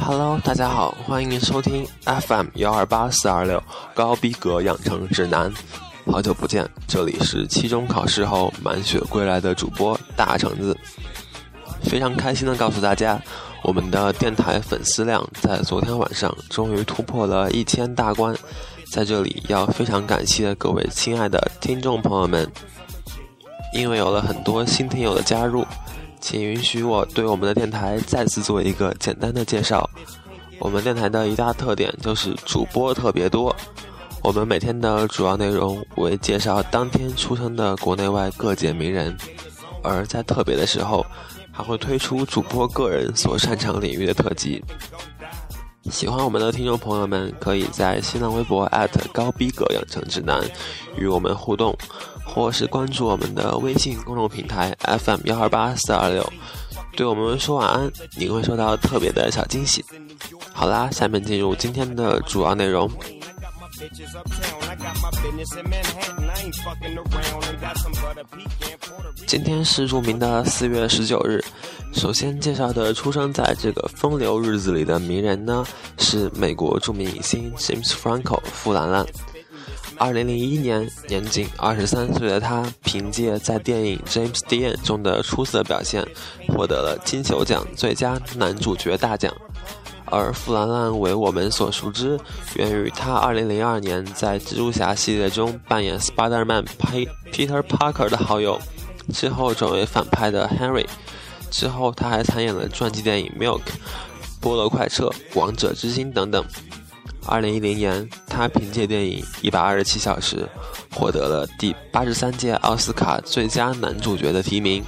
Hello，大家好，欢迎收听 FM 幺二八四二六高逼格养成指南。好久不见，这里是期中考试后满血归来的主播大橙子。非常开心的告诉大家，我们的电台粉丝量在昨天晚上终于突破了一千大关。在这里要非常感谢各位亲爱的听众朋友们，因为有了很多新听友的加入。请允许我对我们的电台再次做一个简单的介绍。我们电台的一大特点就是主播特别多。我们每天的主要内容为介绍当天出生的国内外各界名人，而在特别的时候，还会推出主播个人所擅长领域的特辑。喜欢我们的听众朋友们，可以在新浪微博高逼格养成指南与我们互动。或是关注我们的微信公众平台 FM 幺二八四二六，对我们说晚安，你会收到特别的小惊喜。好啦，下面进入今天的主要内容。今天是著名的四月十九日，首先介绍的出生在这个风流日子里的名人呢，是美国著名影星 James Franco 富兰兰。二零零一年，年仅二十三岁的他，凭借在电影《James Dean》中的出色表现，获得了金球奖最佳男主角大奖。而富兰兰为我们所熟知，源于他二零零二年在蜘蛛侠系列中扮演 Spider-Man Peter Parker 的好友，之后转为反派的 Henry。之后他还参演了传记电影《Milk》、《菠萝快车》、《王者之心》等等。二零一零年，他凭借电影《一百二十七小时》获得了第八十三届奥斯卡最佳男主角的提名。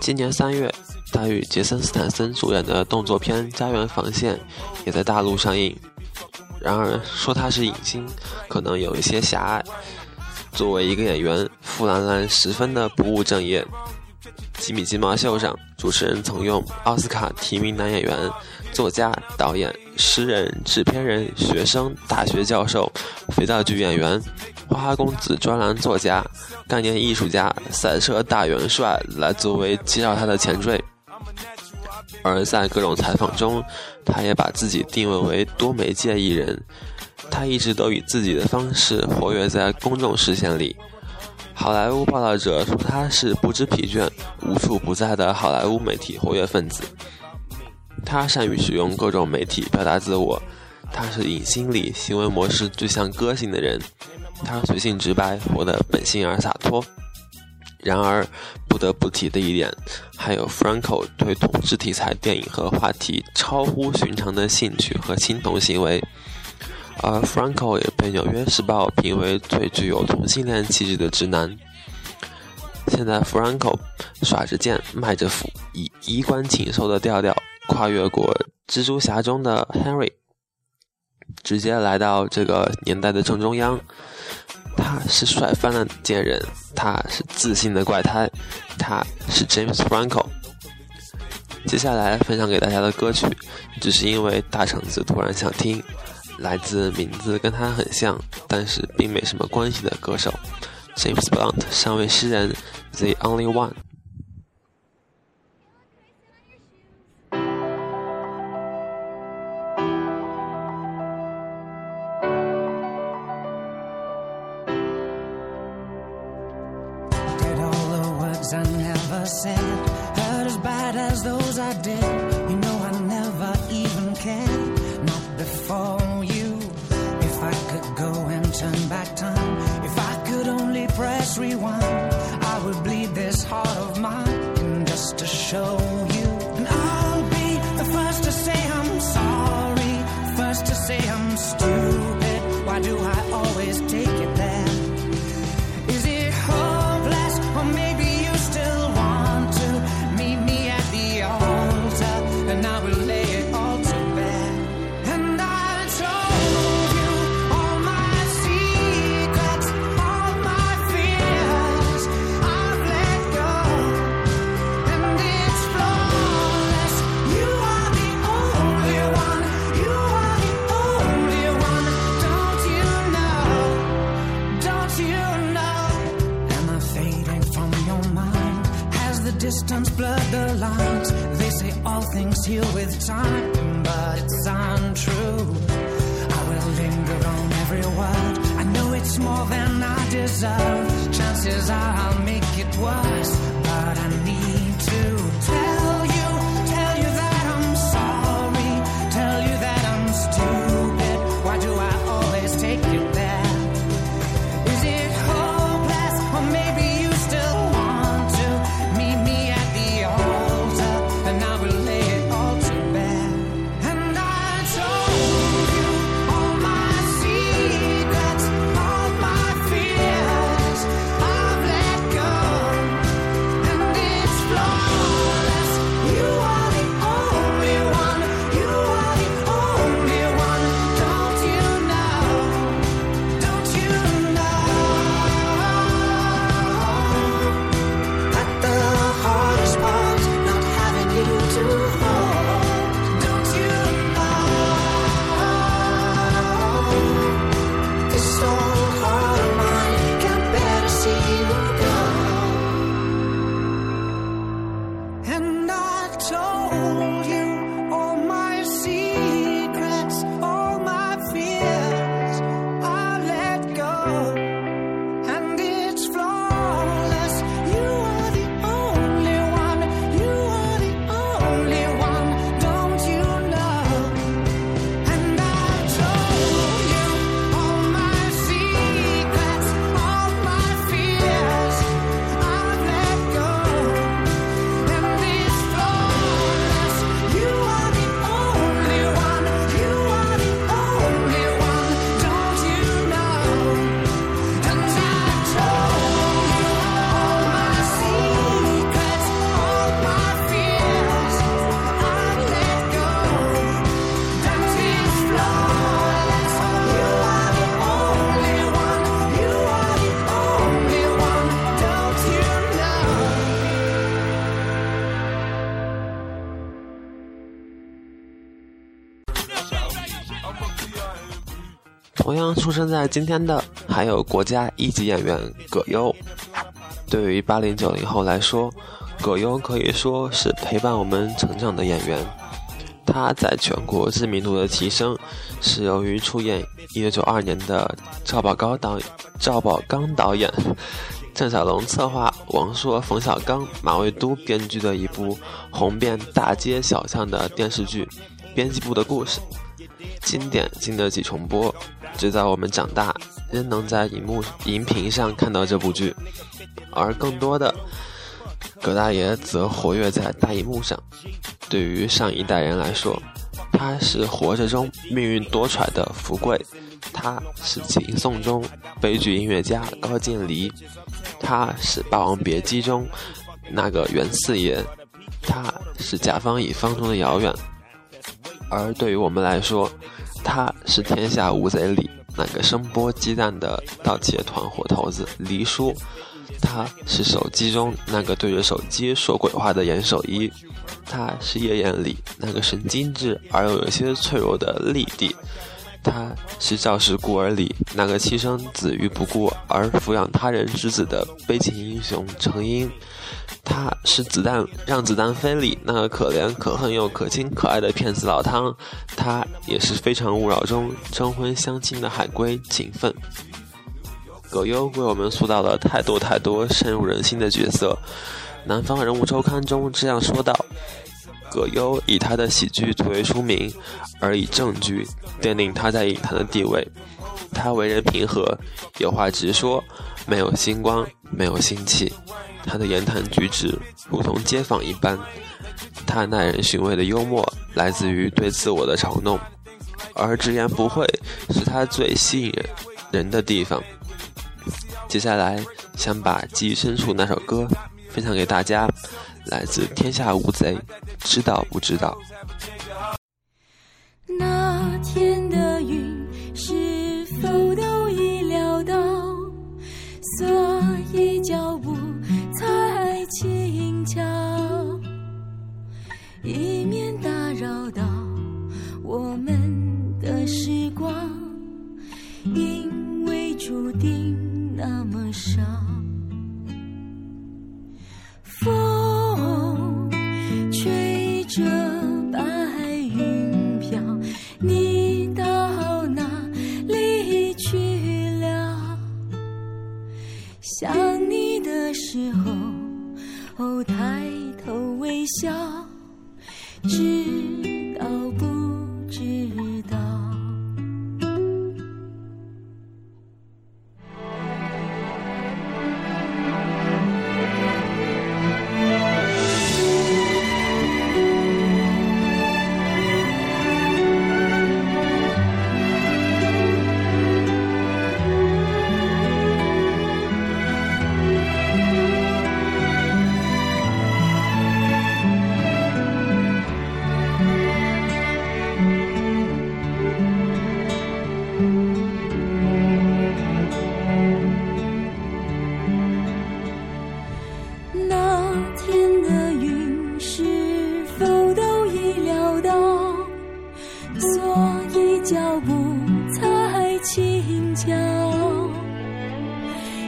今年三月，他与杰森·斯坦森主演的动作片《家园防线》也在大陆上映。然而，说他是影星，可能有一些狭隘。作为一个演员，傅兰兰十分的不务正业。《吉米金毛秀》上，主持人曾用奥斯卡提名男演员。作家、导演、诗人、制片人、学生、大学教授、肥皂剧演员、花花公子专栏作家、概念艺术家、赛车大元帅来作为介绍他的前缀。而在各种采访中，他也把自己定位为多媒介艺人。他一直都以自己的方式活跃在公众视线里。好莱坞报道者说他是不知疲倦、无处不在的好莱坞媒体活跃分子。他善于使用各种媒体表达自我，他是影星里行为模式最像歌星的人。他随性直白，活得本性而洒脱。然而，不得不提的一点，还有 Franco 对同志题材电影和话题超乎寻常的兴趣和青铜行为。而 Franco 也被《纽约时报》评为最具有同性恋气质的直男。现在，Franco 耍着剑，卖着斧，以衣冠禽兽的调调。跨越过蜘蛛侠中的 Henry，直接来到这个年代的正中央。他是帅翻了的贱人，他是自信的怪胎，他是 James Franco。接下来分享给大家的歌曲，只是因为大橙子突然想听，来自名字跟他很像，但是并没什么关系的歌手 James Blunt 上位诗人 The Only One。I could go and turn back time, if I could only press rewind, I would bleed this heart of mine just to show. You 出生在今天的还有国家一级演员葛优。对于八零九零后来说，葛优可以说是陪伴我们成长的演员。他在全国知名度的提升，是由于出演一九九二年的赵宝刚导赵宝刚导演、郑晓龙策划、王朔、冯小刚、马未都编剧的一部红遍大街小巷的电视剧《编辑部的故事》。经典经得起重播，直到我们长大，仍能在荧幕荧屏上看到这部剧。而更多的，葛大爷则活跃在大荧幕上。对于上一代人来说，他是活着中命运多舛的福贵，他是情颂中悲剧音乐家高渐离，他是《霸王别姬》中那个袁四爷，他是甲方乙方中的遥远。而对于我们来说，他是《天下无贼》里那个声波激荡的盗窃团伙头子黎叔，他是手机中那个对着手机说鬼话的严守一，他是夜宴里那个神经质而又有些脆弱的丽弟，他是赵氏孤儿里那个牺牲子于不顾而抚养他人之子的悲情英雄程英。他是子弹让子弹飞里那个可怜可恨又可亲可爱的骗子老汤，他也是非诚勿扰中征婚相亲的海龟勤奋。葛优为我们塑造了太多太多深入人心的角色。南方人物周刊中这样说道：葛优以他的喜剧最为出名，而以正剧奠定他在影坛的地位。他为人平和，有话直说，没有星光，没有心气。他的言谈举止如同街坊一般，他耐人寻味的幽默来自于对自我的嘲弄，而直言不讳是他最吸引人人的地方。接下来想把《记忆深处》那首歌分享给大家，来自《天下无贼》，知道不知道？那天的云都都已料到？所以脚步才轻巧，以免打扰到我们的时光，因为注定那么少。时候，哦，抬头微笑，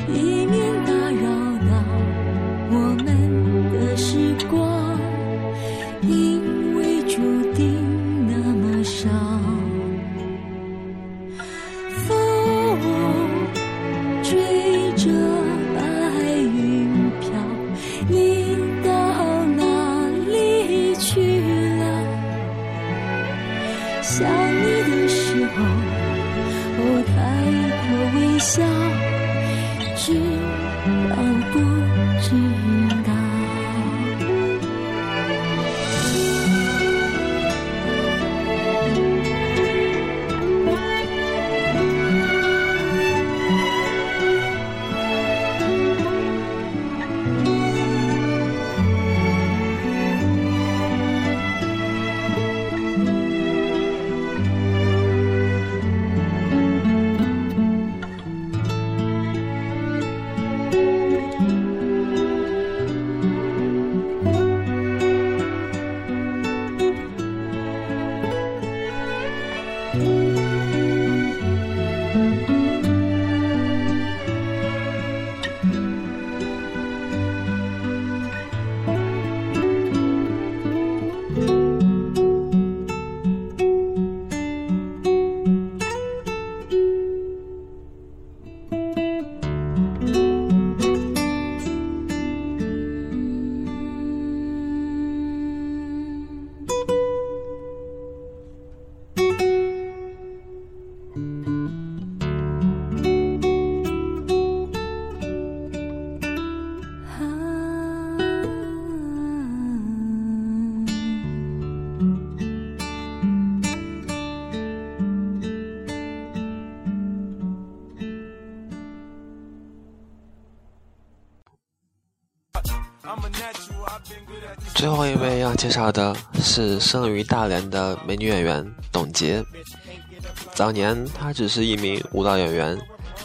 一介绍的是生于大连的美女演员董洁。早年她只是一名舞蹈演员，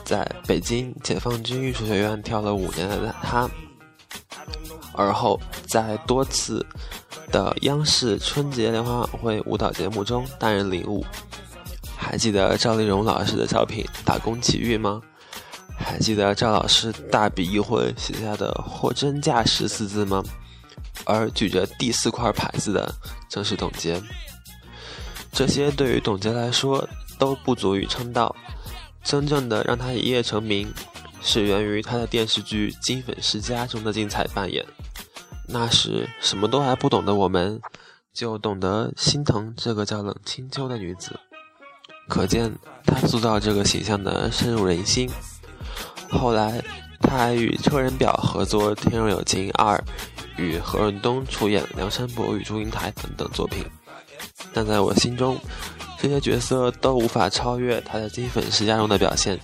在北京解放军艺术学院跳了五年的她，而后在多次的央视春节联欢晚会舞蹈节目中担任领舞。还记得赵丽蓉老师的小品《打工奇遇》吗？还记得赵老师大笔一挥写下的“货真价实”四字吗？而举着第四块牌子的正是董洁。这些对于董洁来说都不足以称道，真正的让她一夜成名，是源于她的电视剧《金粉世家》中的精彩扮演。那时什么都还不懂的我们，就懂得心疼这个叫冷清秋的女子。可见她塑造这个形象的深入人心。后来，她还与车仁表合作《天若有情二》。与何润东出演《梁山伯与祝英台》等等作品，但在我心中，这些角色都无法超越他的《金粉世家》中的表现。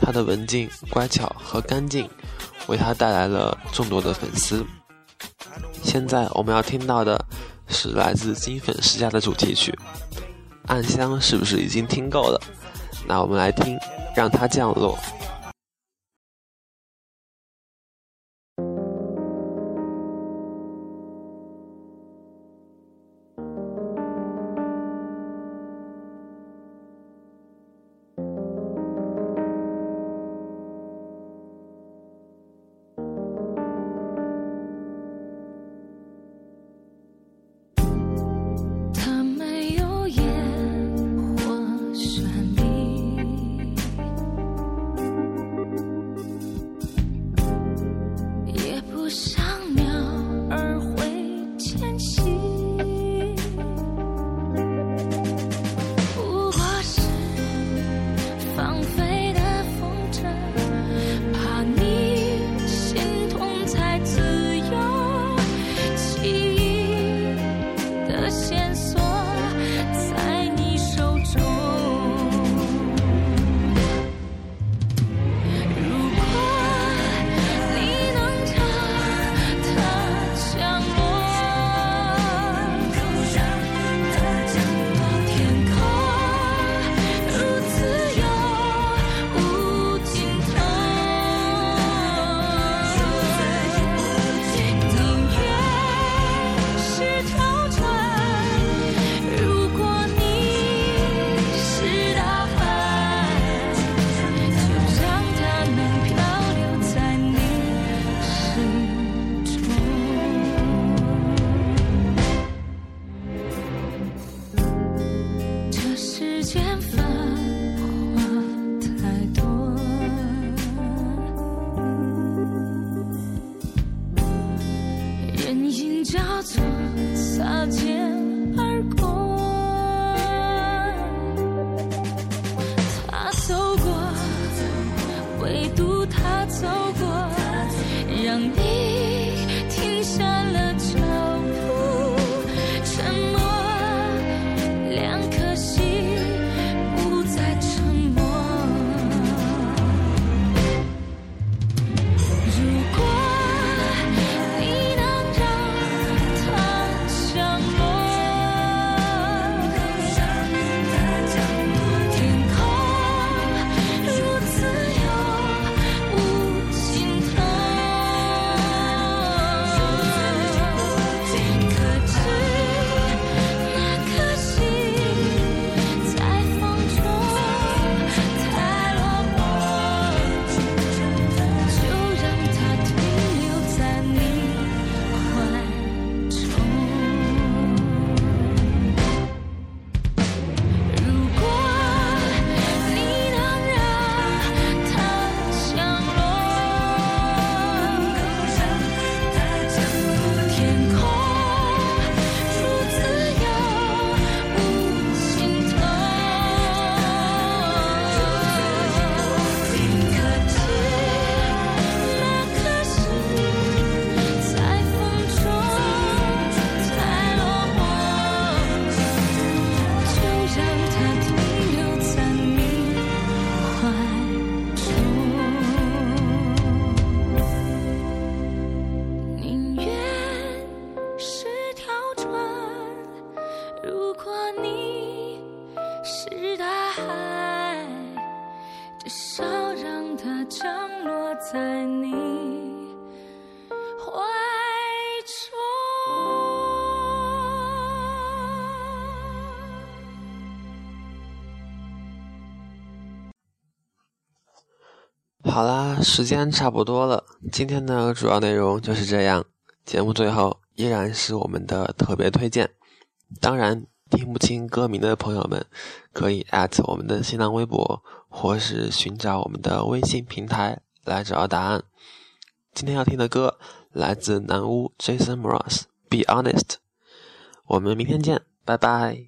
他的文静、乖巧和干净，为他带来了众多的粉丝。现在我们要听到的是来自《金粉世家》的主题曲《暗香》，是不是已经听够了？那我们来听《让它降落》。时间差不多了，今天的主要内容就是这样。节目最后依然是我们的特别推荐，当然听不清歌名的朋友们，可以我们的新浪微博或是寻找我们的微信平台来找到答案。今天要听的歌来自南屋 Jason Mraz，《Be Honest》。我们明天见，拜拜。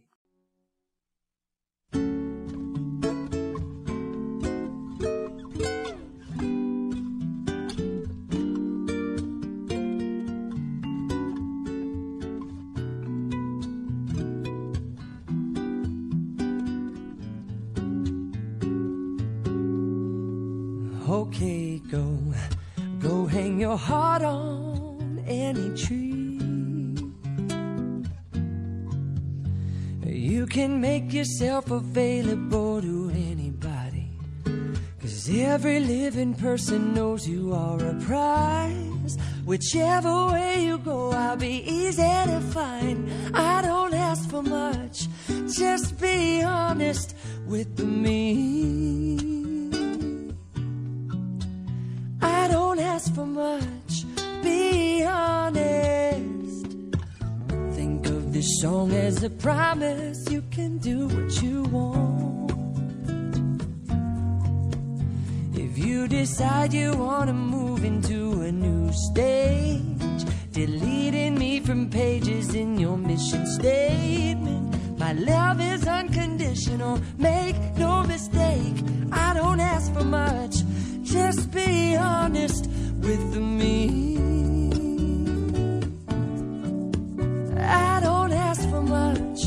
Your heart on any tree. You can make yourself available to anybody. Cause every living person knows you are a prize. Whichever way you go, I'll be easy to find. I don't ask for much, just be honest with me. Ask for much, be honest. Think of this song as a promise you can do what you want. If you decide you want to move into a new stage, deleting me from pages in your mission statement. My love is unconditional, make no mistake. I don't ask for much, just be honest with me. I don't ask for much,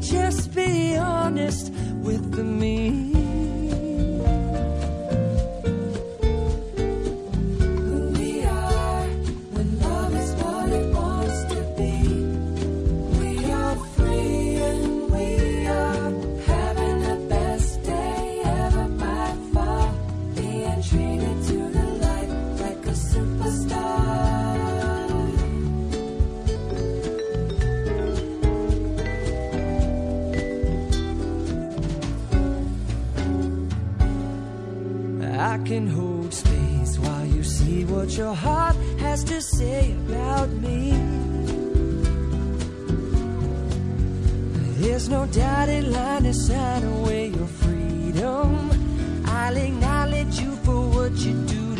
just be honest with me. Can hold space while you see what your heart has to say about me. There's no dotted line to sign away your freedom. I'll acknowledge you for what you do